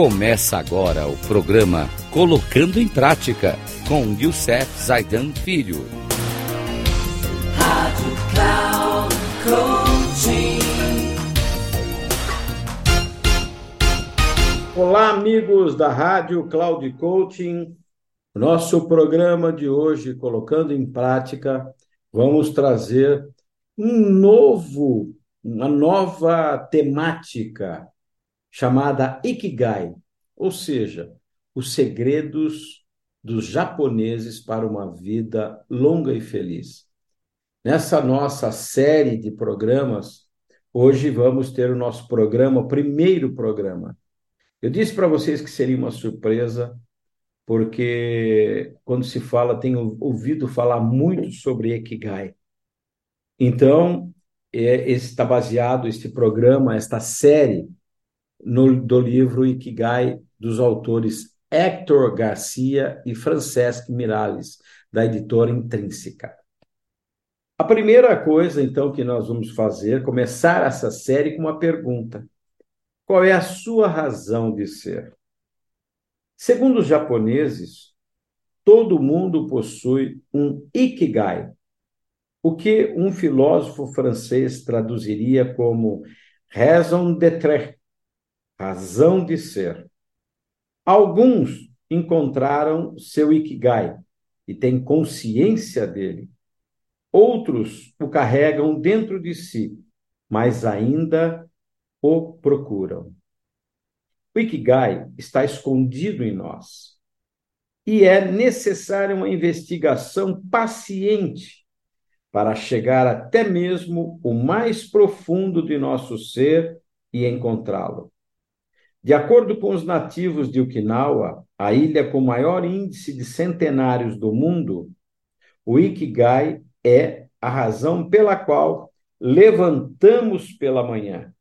Começa agora o programa Colocando em Prática com Youssef Zaidan Filho. Rádio Cloud Coaching. Olá, amigos da Rádio Cloud Coaching. Nosso programa de hoje, Colocando em Prática, vamos trazer um novo, uma nova temática chamada Ikigai, ou seja, os segredos dos japoneses para uma vida longa e feliz. Nessa nossa série de programas, hoje vamos ter o nosso programa, o primeiro programa. Eu disse para vocês que seria uma surpresa, porque quando se fala, tenho ouvido falar muito sobre Ikigai. Então, é, está baseado este programa, esta série, no, do livro Ikigai dos autores Hector Garcia e Francesc Miralles, da editora Intrínseca. A primeira coisa, então, que nós vamos fazer, começar essa série com uma pergunta: Qual é a sua razão de ser? Segundo os japoneses, todo mundo possui um Ikigai, o que um filósofo francês traduziria como raison d'être, razão de ser. Alguns encontraram seu Ikigai e têm consciência dele. Outros o carregam dentro de si, mas ainda o procuram. O Ikigai está escondido em nós. E é necessária uma investigação paciente para chegar até mesmo o mais profundo de nosso ser e encontrá-lo. De acordo com os nativos de Okinawa, a ilha com maior índice de centenários do mundo, o Ikigai é a razão pela qual levantamos pela manhã.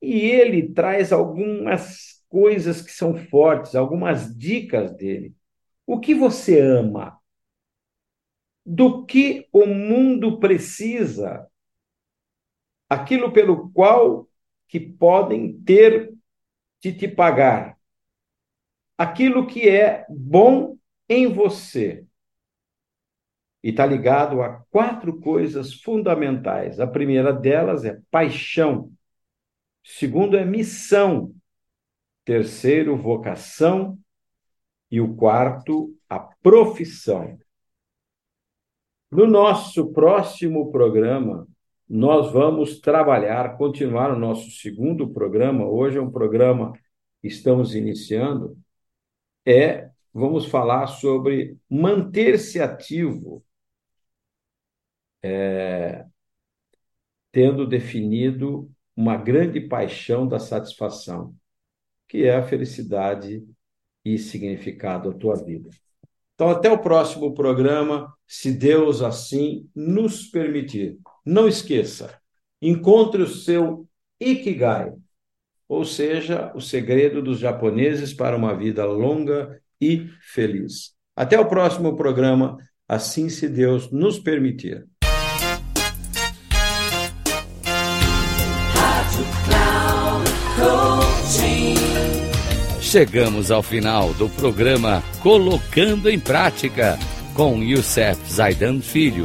E ele traz algumas coisas que são fortes, algumas dicas dele. O que você ama? Do que o mundo precisa? Aquilo pelo qual que podem ter de te pagar. Aquilo que é bom em você. E está ligado a quatro coisas fundamentais. A primeira delas é paixão. Segundo é missão. Terceiro, vocação. E o quarto, a profissão. No nosso próximo programa, nós vamos trabalhar, continuar o nosso segundo programa. Hoje é um programa que estamos iniciando. É, vamos falar sobre manter-se ativo, é, tendo definido uma grande paixão da satisfação, que é a felicidade e significado da tua vida. Então, até o próximo programa, se Deus assim nos permitir. Não esqueça, encontre o seu Ikigai, ou seja, o segredo dos japoneses para uma vida longa e feliz. Até o próximo programa, assim se Deus nos permitir. Chegamos ao final do programa Colocando em Prática com Youssef Zaidan Filho.